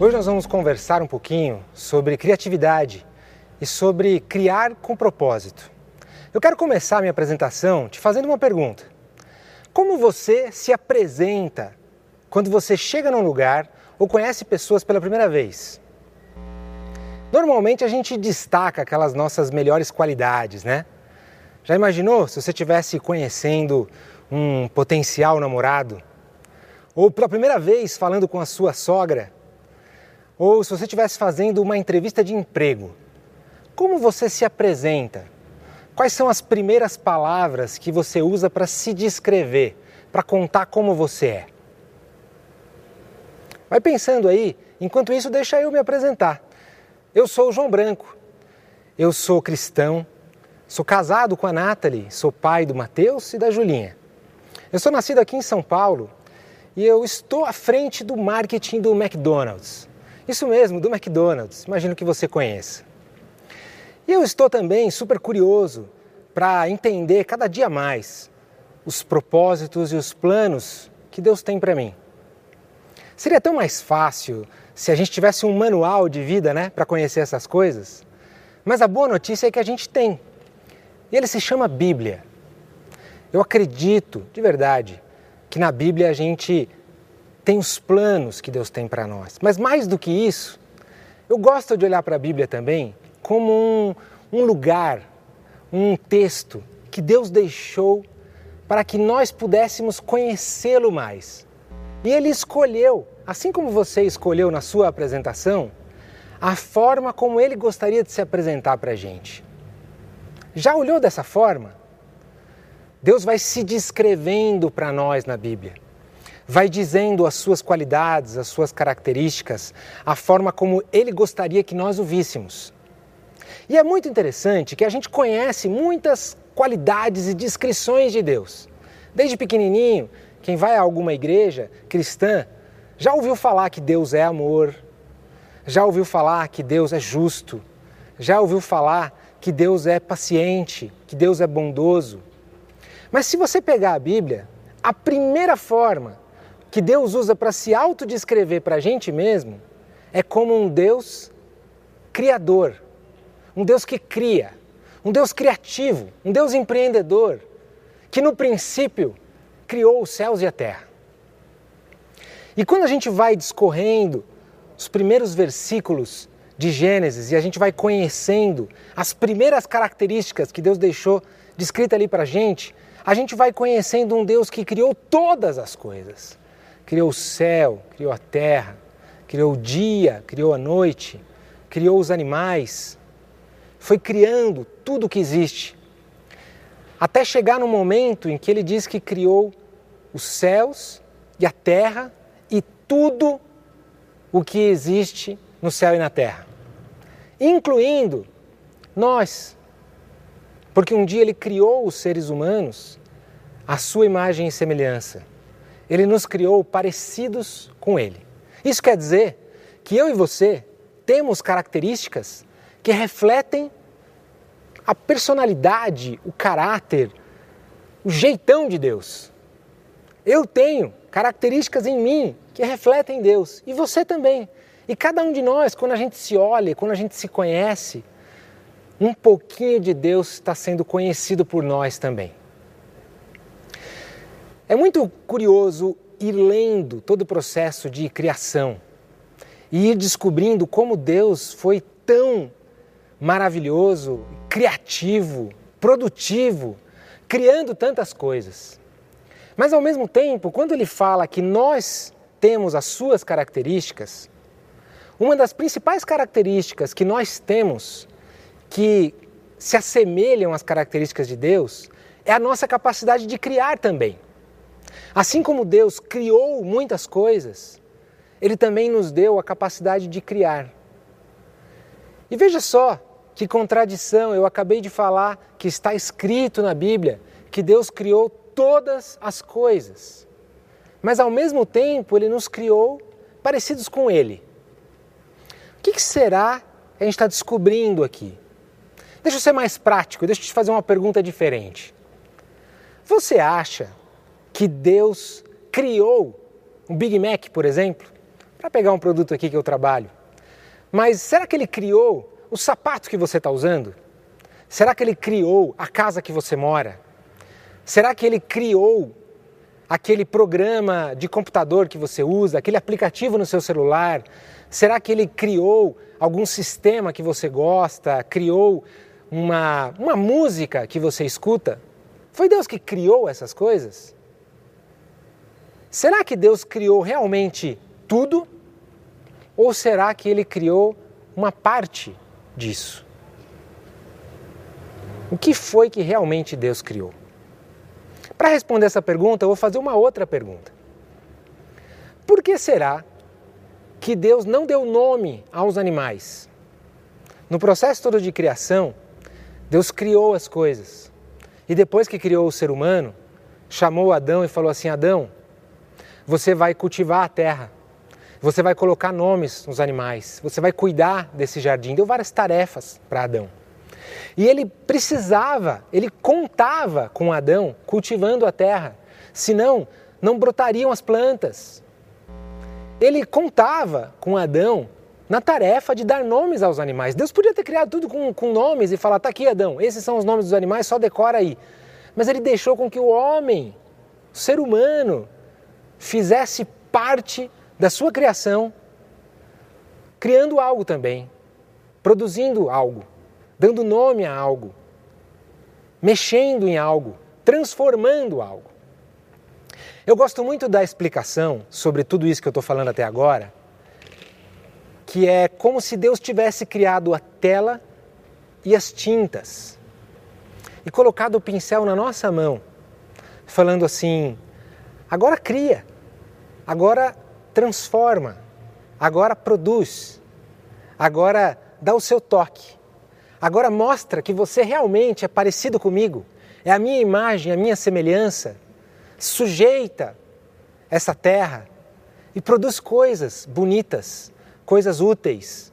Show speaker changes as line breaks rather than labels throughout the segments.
Hoje nós vamos conversar um pouquinho sobre criatividade e sobre criar com propósito. Eu quero começar minha apresentação te fazendo uma pergunta. Como você se apresenta quando você chega num lugar ou conhece pessoas pela primeira vez? Normalmente a gente destaca aquelas nossas melhores qualidades, né? Já imaginou se você estivesse conhecendo um potencial namorado? Ou pela primeira vez falando com a sua sogra? Ou se você estivesse fazendo uma entrevista de emprego? Como você se apresenta? Quais são as primeiras palavras que você usa para se descrever, para contar como você é? Vai pensando aí, enquanto isso, deixa eu me apresentar. Eu sou o João Branco, eu sou cristão, sou casado com a Nathalie, sou pai do Mateus e da Julinha. Eu sou nascido aqui em São Paulo e eu estou à frente do marketing do McDonald's. Isso mesmo, do McDonald's, imagino que você conheça. E eu estou também super curioso para entender cada dia mais os propósitos e os planos que Deus tem para mim. Seria tão mais fácil se a gente tivesse um manual de vida, né, para conhecer essas coisas. Mas a boa notícia é que a gente tem. E ele se chama Bíblia. Eu acredito, de verdade, que na Bíblia a gente tem os planos que Deus tem para nós. Mas mais do que isso, eu gosto de olhar para a Bíblia também como um, um lugar, um texto que Deus deixou para que nós pudéssemos conhecê-lo mais. E Ele escolheu assim como você escolheu na sua apresentação, a forma como ele gostaria de se apresentar para a gente. Já olhou dessa forma? Deus vai se descrevendo para nós na Bíblia. Vai dizendo as suas qualidades, as suas características, a forma como ele gostaria que nós o víssemos. E é muito interessante que a gente conhece muitas qualidades e descrições de Deus. Desde pequenininho, quem vai a alguma igreja cristã já ouviu falar que Deus é amor? Já ouviu falar que Deus é justo? Já ouviu falar que Deus é paciente, que Deus é bondoso? Mas se você pegar a Bíblia, a primeira forma que Deus usa para se autodescrever para a gente mesmo é como um Deus criador, um Deus que cria, um Deus criativo, um Deus empreendedor, que no princípio criou os céus e a terra. E quando a gente vai discorrendo os primeiros versículos de Gênesis e a gente vai conhecendo as primeiras características que Deus deixou descrita ali para a gente, a gente vai conhecendo um Deus que criou todas as coisas. Criou o céu, criou a terra, criou o dia, criou a noite, criou os animais, foi criando tudo o que existe. Até chegar no momento em que ele diz que criou os céus e a terra tudo o que existe no céu e na terra, incluindo nós. Porque um dia ele criou os seres humanos à sua imagem e semelhança. Ele nos criou parecidos com ele. Isso quer dizer que eu e você temos características que refletem a personalidade, o caráter, o jeitão de Deus. Eu tenho características em mim que refletem Deus e você também. E cada um de nós, quando a gente se olha, quando a gente se conhece, um pouquinho de Deus está sendo conhecido por nós também. É muito curioso ir lendo todo o processo de criação e ir descobrindo como Deus foi tão maravilhoso, criativo, produtivo, criando tantas coisas. Mas ao mesmo tempo, quando ele fala que nós temos as suas características, uma das principais características que nós temos que se assemelham às características de Deus é a nossa capacidade de criar também. Assim como Deus criou muitas coisas, Ele também nos deu a capacidade de criar. E veja só que contradição, eu acabei de falar que está escrito na Bíblia que Deus criou todas as coisas. Mas ao mesmo tempo ele nos criou parecidos com ele. O que, será que a gente está descobrindo aqui? Deixa eu ser mais prático, deixa eu te fazer uma pergunta diferente. Você acha que Deus criou um Big Mac, por exemplo, para pegar um produto aqui que eu trabalho. Mas será que ele criou o sapato que você está usando? Será que ele criou a casa que você mora? Será que ele criou aquele programa de computador que você usa, aquele aplicativo no seu celular? Será que ele criou algum sistema que você gosta? Criou uma, uma música que você escuta? Foi Deus que criou essas coisas? Será que Deus criou realmente tudo? Ou será que ele criou uma parte disso? O que foi que realmente Deus criou? Para responder essa pergunta, eu vou fazer uma outra pergunta. Por que será que Deus não deu nome aos animais? No processo todo de criação, Deus criou as coisas. E depois que criou o ser humano, chamou Adão e falou assim: Adão, você vai cultivar a terra, você vai colocar nomes nos animais, você vai cuidar desse jardim. Deu várias tarefas para Adão. E ele precisava, ele contava com Adão cultivando a terra, senão não brotariam as plantas. Ele contava com Adão na tarefa de dar nomes aos animais. Deus podia ter criado tudo com, com nomes e falar: tá aqui, Adão, esses são os nomes dos animais, só decora aí. Mas ele deixou com que o homem, o ser humano, fizesse parte da sua criação, criando algo também, produzindo algo dando nome a algo, mexendo em algo, transformando algo. Eu gosto muito da explicação sobre tudo isso que eu estou falando até agora, que é como se Deus tivesse criado a tela e as tintas e colocado o pincel na nossa mão, falando assim: agora cria, agora transforma, agora produz, agora dá o seu toque. Agora mostra que você realmente é parecido comigo, é a minha imagem, a minha semelhança. Sujeita essa terra e produz coisas bonitas, coisas úteis,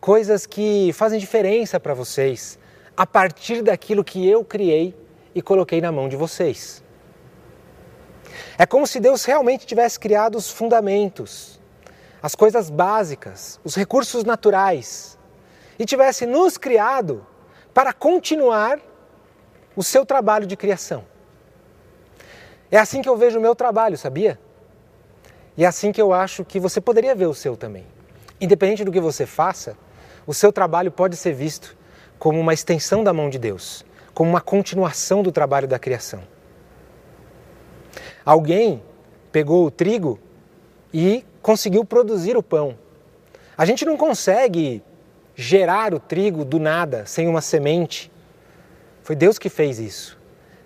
coisas que fazem diferença para vocês, a partir daquilo que eu criei e coloquei na mão de vocês. É como se Deus realmente tivesse criado os fundamentos, as coisas básicas, os recursos naturais e tivesse nos criado para continuar o seu trabalho de criação. É assim que eu vejo o meu trabalho, sabia? E é assim que eu acho que você poderia ver o seu também. Independente do que você faça, o seu trabalho pode ser visto como uma extensão da mão de Deus, como uma continuação do trabalho da criação. Alguém pegou o trigo e conseguiu produzir o pão. A gente não consegue gerar o trigo do nada, sem uma semente. Foi Deus que fez isso.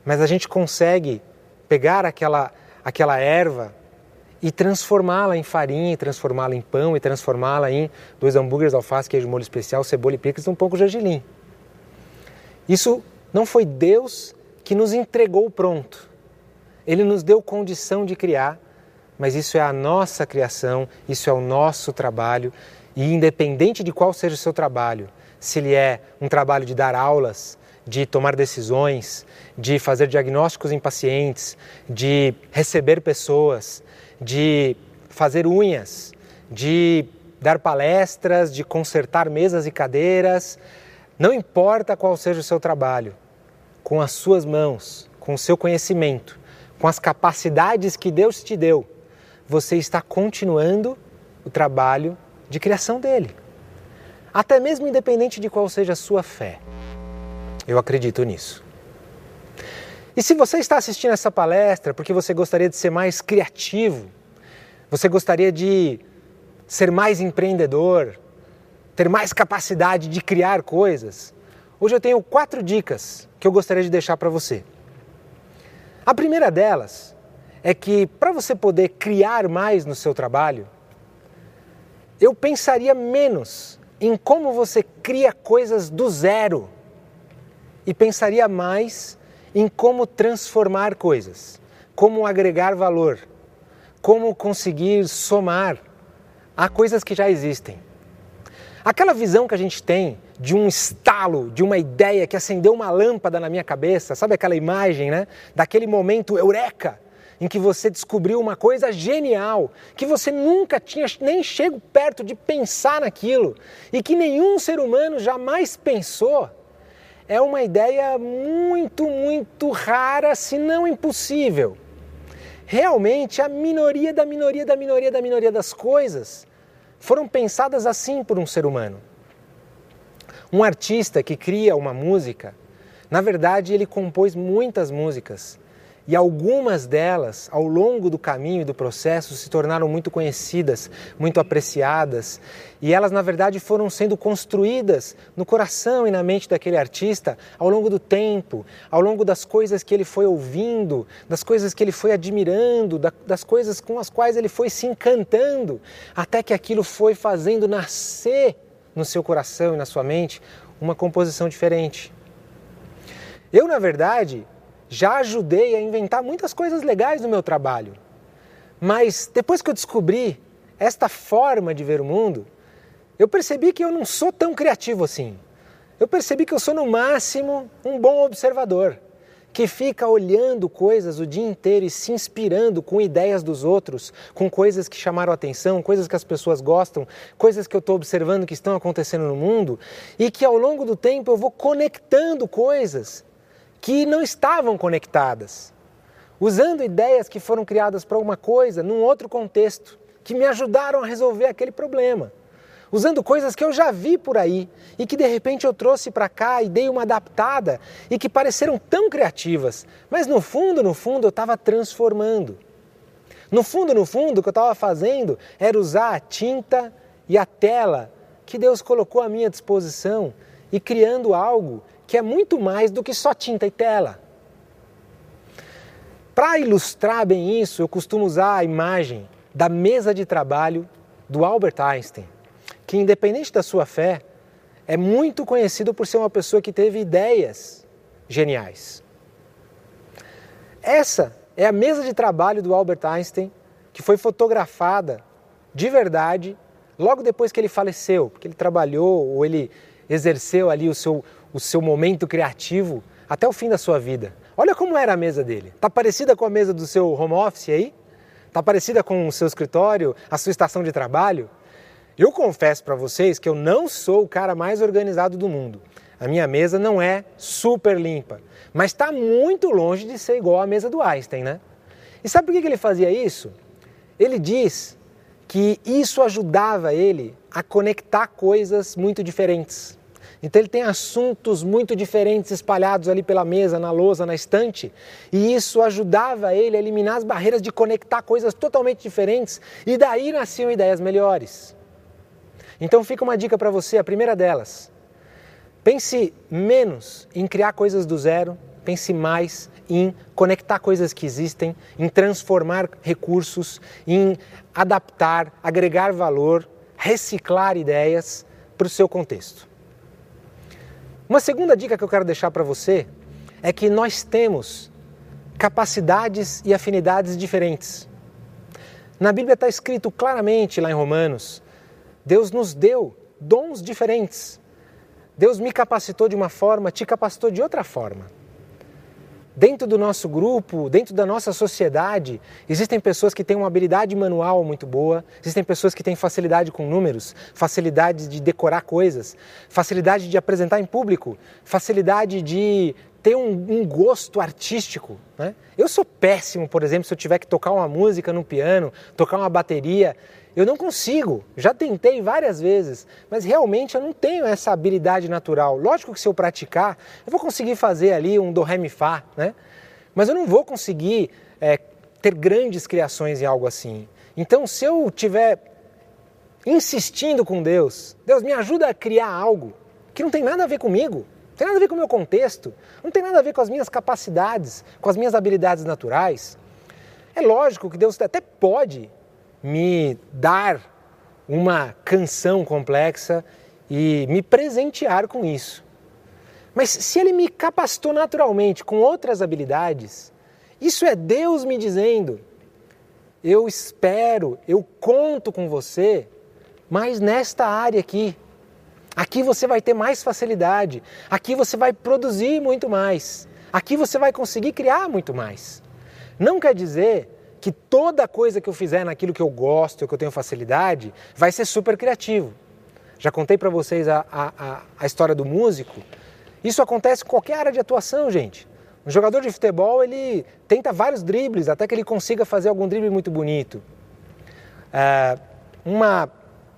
Mas a gente consegue pegar aquela, aquela erva e transformá-la em farinha, transformá-la em pão e transformá-la em dois hambúrgueres, alface, queijo, molho especial, cebola e picles e um pouco de gergelim. Isso não foi Deus que nos entregou pronto. Ele nos deu condição de criar, mas isso é a nossa criação, isso é o nosso trabalho e independente de qual seja o seu trabalho, se ele é um trabalho de dar aulas, de tomar decisões, de fazer diagnósticos em pacientes, de receber pessoas, de fazer unhas, de dar palestras, de consertar mesas e cadeiras, não importa qual seja o seu trabalho, com as suas mãos, com o seu conhecimento, com as capacidades que Deus te deu, você está continuando o trabalho de criação dele. Até mesmo independente de qual seja a sua fé. Eu acredito nisso. E se você está assistindo essa palestra porque você gostaria de ser mais criativo, você gostaria de ser mais empreendedor, ter mais capacidade de criar coisas, hoje eu tenho quatro dicas que eu gostaria de deixar para você. A primeira delas é que para você poder criar mais no seu trabalho, eu pensaria menos em como você cria coisas do zero e pensaria mais em como transformar coisas, como agregar valor, como conseguir somar a coisas que já existem. Aquela visão que a gente tem de um estalo, de uma ideia que acendeu uma lâmpada na minha cabeça, sabe aquela imagem, né? Daquele momento eureka em que você descobriu uma coisa genial, que você nunca tinha nem chego perto de pensar naquilo e que nenhum ser humano jamais pensou, é uma ideia muito, muito rara, se não impossível. Realmente, a minoria da minoria da minoria da minoria das coisas foram pensadas assim por um ser humano. Um artista que cria uma música, na verdade, ele compôs muitas músicas. E algumas delas, ao longo do caminho e do processo, se tornaram muito conhecidas, muito apreciadas, e elas, na verdade, foram sendo construídas no coração e na mente daquele artista ao longo do tempo, ao longo das coisas que ele foi ouvindo, das coisas que ele foi admirando, das coisas com as quais ele foi se encantando, até que aquilo foi fazendo nascer no seu coração e na sua mente uma composição diferente. Eu, na verdade, já ajudei a inventar muitas coisas legais no meu trabalho. Mas depois que eu descobri esta forma de ver o mundo, eu percebi que eu não sou tão criativo assim. Eu percebi que eu sou, no máximo, um bom observador, que fica olhando coisas o dia inteiro e se inspirando com ideias dos outros, com coisas que chamaram atenção, coisas que as pessoas gostam, coisas que eu estou observando que estão acontecendo no mundo, e que ao longo do tempo eu vou conectando coisas que não estavam conectadas, usando ideias que foram criadas para uma coisa num outro contexto, que me ajudaram a resolver aquele problema. Usando coisas que eu já vi por aí e que de repente eu trouxe para cá e dei uma adaptada e que pareceram tão criativas, mas no fundo, no fundo eu estava transformando. No fundo, no fundo, o que eu estava fazendo era usar a tinta e a tela que Deus colocou à minha disposição e criando algo que é muito mais do que só tinta e tela. Para ilustrar bem isso, eu costumo usar a imagem da mesa de trabalho do Albert Einstein, que, independente da sua fé, é muito conhecido por ser uma pessoa que teve ideias geniais. Essa é a mesa de trabalho do Albert Einstein, que foi fotografada de verdade logo depois que ele faleceu, porque ele trabalhou ou ele exerceu ali o seu, o seu momento criativo até o fim da sua vida. Olha como era a mesa dele. Tá parecida com a mesa do seu home office aí? Tá parecida com o seu escritório, a sua estação de trabalho? Eu confesso para vocês que eu não sou o cara mais organizado do mundo. A minha mesa não é super limpa, mas está muito longe de ser igual à mesa do Einstein, né? E sabe por que ele fazia isso? Ele diz que isso ajudava ele a conectar coisas muito diferentes. Então ele tem assuntos muito diferentes espalhados ali pela mesa, na lousa, na estante, e isso ajudava ele a eliminar as barreiras de conectar coisas totalmente diferentes, e daí nasciam ideias melhores. Então fica uma dica para você, a primeira delas. Pense menos em criar coisas do zero, pense mais em conectar coisas que existem, em transformar recursos, em adaptar, agregar valor, reciclar ideias para o seu contexto. Uma segunda dica que eu quero deixar para você é que nós temos capacidades e afinidades diferentes. Na Bíblia está escrito claramente lá em Romanos: Deus nos deu dons diferentes. Deus me capacitou de uma forma, te capacitou de outra forma. Dentro do nosso grupo, dentro da nossa sociedade, existem pessoas que têm uma habilidade manual muito boa, existem pessoas que têm facilidade com números, facilidade de decorar coisas, facilidade de apresentar em público, facilidade de ter um, um gosto artístico. Né? Eu sou péssimo, por exemplo, se eu tiver que tocar uma música no piano, tocar uma bateria. Eu não consigo, já tentei várias vezes, mas realmente eu não tenho essa habilidade natural. Lógico que se eu praticar, eu vou conseguir fazer ali um do, ré, mi, fá, né? Mas eu não vou conseguir é, ter grandes criações em algo assim. Então, se eu tiver insistindo com Deus, Deus me ajuda a criar algo que não tem nada a ver comigo, não tem nada a ver com o meu contexto, não tem nada a ver com as minhas capacidades, com as minhas habilidades naturais. É lógico que Deus até pode me dar uma canção complexa e me presentear com isso. Mas se ele me capacitou naturalmente com outras habilidades, isso é Deus me dizendo: eu espero, eu conto com você, mas nesta área aqui. Aqui você vai ter mais facilidade, aqui você vai produzir muito mais, aqui você vai conseguir criar muito mais. Não quer dizer que toda coisa que eu fizer naquilo que eu gosto, que eu tenho facilidade, vai ser super criativo. Já contei para vocês a, a, a história do músico. Isso acontece em qualquer área de atuação, gente. Um jogador de futebol, ele tenta vários dribles até que ele consiga fazer algum drible muito bonito. É, uma,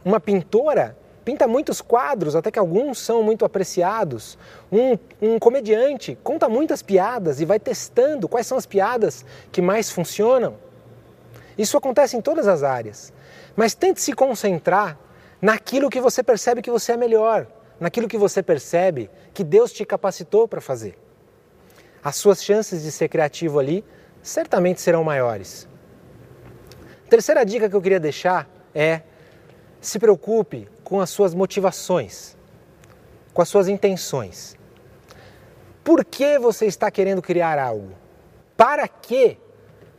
uma pintora pinta muitos quadros, até que alguns são muito apreciados. Um, um comediante conta muitas piadas e vai testando quais são as piadas que mais funcionam. Isso acontece em todas as áreas. Mas tente se concentrar naquilo que você percebe que você é melhor, naquilo que você percebe que Deus te capacitou para fazer. As suas chances de ser criativo ali certamente serão maiores. Terceira dica que eu queria deixar é se preocupe com as suas motivações, com as suas intenções. Por que você está querendo criar algo? Para que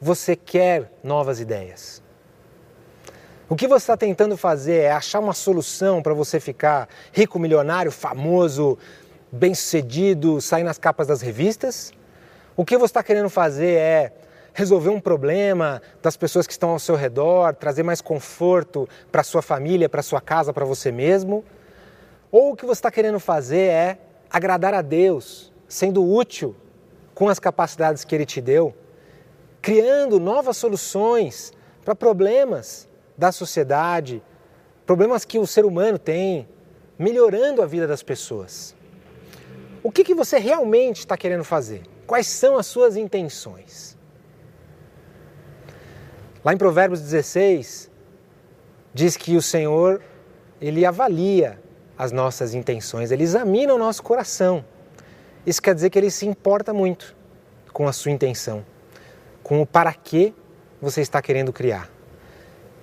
você quer novas ideias? O que você está tentando fazer é achar uma solução para você ficar rico, milionário, famoso, bem-sucedido, sair nas capas das revistas? O que você está querendo fazer é resolver um problema das pessoas que estão ao seu redor, trazer mais conforto para sua família, para sua casa, para você mesmo? Ou o que você está querendo fazer é agradar a Deus, sendo útil com as capacidades que Ele te deu, criando novas soluções para problemas da sociedade, problemas que o ser humano tem, melhorando a vida das pessoas. O que, que você realmente está querendo fazer? Quais são as suas intenções? Lá em Provérbios 16, diz que o Senhor, ele avalia as nossas intenções, ele examina o nosso coração. Isso quer dizer que ele se importa muito com a sua intenção, com o para que você está querendo criar.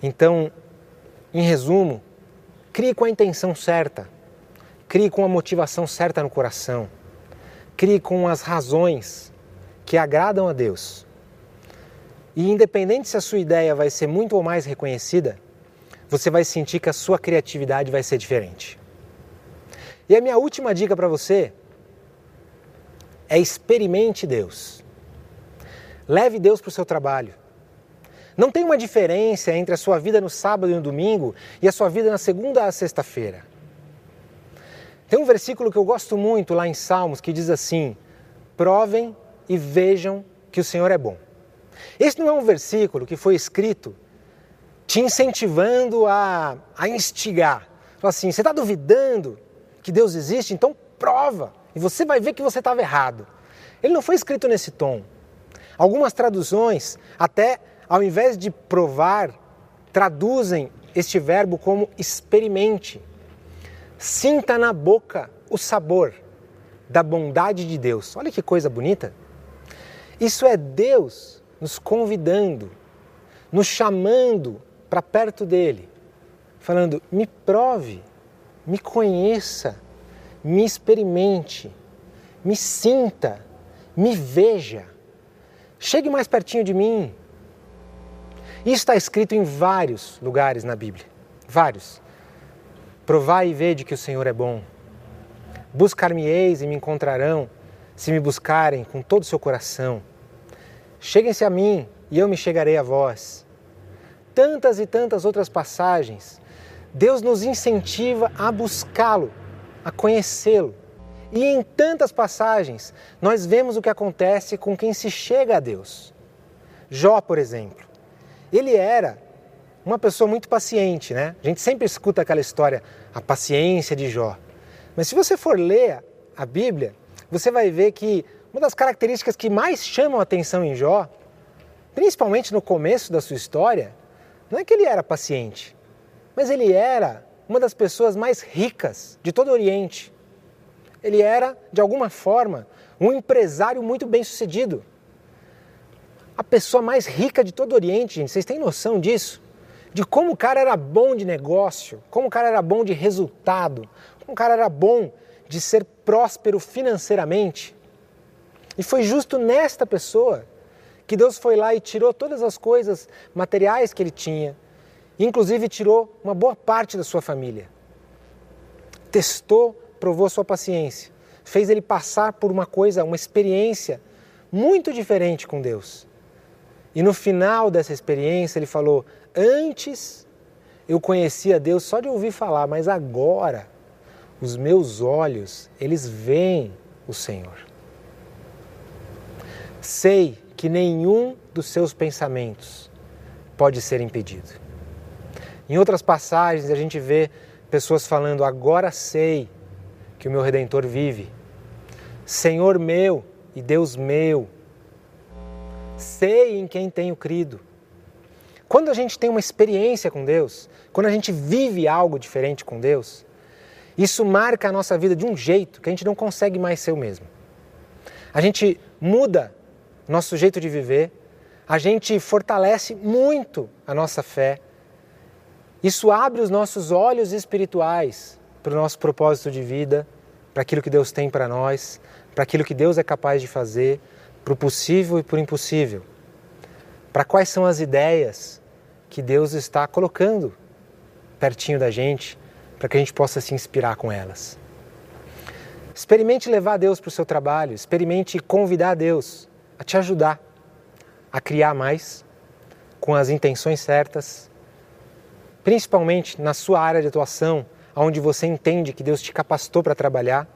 Então, em resumo, crie com a intenção certa, crie com a motivação certa no coração, crie com as razões que agradam a Deus. E independente se a sua ideia vai ser muito ou mais reconhecida, você vai sentir que a sua criatividade vai ser diferente. E a minha última dica para você é experimente Deus. Leve Deus para o seu trabalho. Não tem uma diferença entre a sua vida no sábado e no domingo e a sua vida na segunda a sexta-feira. Tem um versículo que eu gosto muito lá em Salmos que diz assim: Provem e vejam que o Senhor é bom. Esse não é um versículo que foi escrito te incentivando a, a instigar. Fala assim: você está duvidando que Deus existe? Então prova e você vai ver que você estava errado. Ele não foi escrito nesse tom. Algumas traduções até ao invés de provar, traduzem este verbo como experimente. Sinta na boca o sabor da bondade de Deus. Olha que coisa bonita. Isso é Deus nos convidando, nos chamando para perto dele, falando: me prove, me conheça, me experimente, me sinta, me veja. Chegue mais pertinho de mim, isso está escrito em vários lugares na Bíblia. Vários. Provai e vede que o Senhor é bom. Buscar-me-eis e me encontrarão, se me buscarem com todo o seu coração. Cheguem-se a mim e eu me chegarei a vós. Tantas e tantas outras passagens. Deus nos incentiva a buscá-lo, a conhecê-lo. E em tantas passagens, nós vemos o que acontece com quem se chega a Deus. Jó, por exemplo. Ele era uma pessoa muito paciente, né? A gente sempre escuta aquela história, a paciência de Jó. Mas se você for ler a Bíblia, você vai ver que uma das características que mais chamam a atenção em Jó, principalmente no começo da sua história, não é que ele era paciente, mas ele era uma das pessoas mais ricas de todo o Oriente. Ele era, de alguma forma, um empresário muito bem sucedido a pessoa mais rica de todo o Oriente, gente. Vocês têm noção disso? De como o cara era bom de negócio, como o cara era bom de resultado, como o cara era bom de ser próspero financeiramente. E foi justo nesta pessoa que Deus foi lá e tirou todas as coisas materiais que ele tinha, inclusive tirou uma boa parte da sua família. Testou, provou sua paciência, fez ele passar por uma coisa, uma experiência muito diferente com Deus. E no final dessa experiência ele falou: Antes eu conhecia Deus só de ouvir falar, mas agora os meus olhos, eles veem o Senhor. Sei que nenhum dos seus pensamentos pode ser impedido. Em outras passagens a gente vê pessoas falando: Agora sei que o meu redentor vive. Senhor meu e Deus meu, sei em quem tenho crido. Quando a gente tem uma experiência com Deus, quando a gente vive algo diferente com Deus, isso marca a nossa vida de um jeito que a gente não consegue mais ser o mesmo. A gente muda nosso jeito de viver, a gente fortalece muito a nossa fé. Isso abre os nossos olhos espirituais para o nosso propósito de vida, para aquilo que Deus tem para nós, para aquilo que Deus é capaz de fazer, para o possível e para o impossível. Para quais são as ideias que Deus está colocando pertinho da gente, para que a gente possa se inspirar com elas. Experimente levar Deus para o seu trabalho, experimente convidar Deus a te ajudar a criar mais, com as intenções certas, principalmente na sua área de atuação, onde você entende que Deus te capacitou para trabalhar,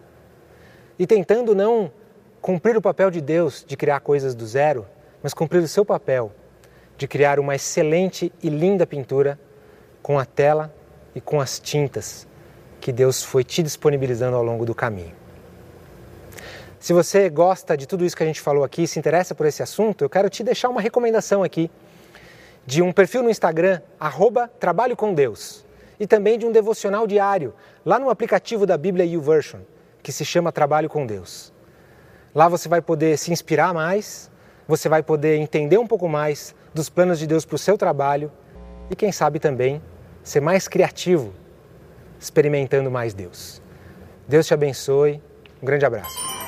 e tentando não cumprir o papel de Deus de criar coisas do zero, mas cumprir o seu papel de criar uma excelente e linda pintura com a tela e com as tintas que Deus foi te disponibilizando ao longo do caminho. Se você gosta de tudo isso que a gente falou aqui, se interessa por esse assunto, eu quero te deixar uma recomendação aqui de um perfil no Instagram, arroba Trabalho com Deus, e também de um devocional diário, lá no aplicativo da Bíblia YouVersion, que se chama Trabalho com Deus. Lá você vai poder se inspirar mais, você vai poder entender um pouco mais dos planos de Deus para o seu trabalho e, quem sabe, também ser mais criativo, experimentando mais Deus. Deus te abençoe. Um grande abraço.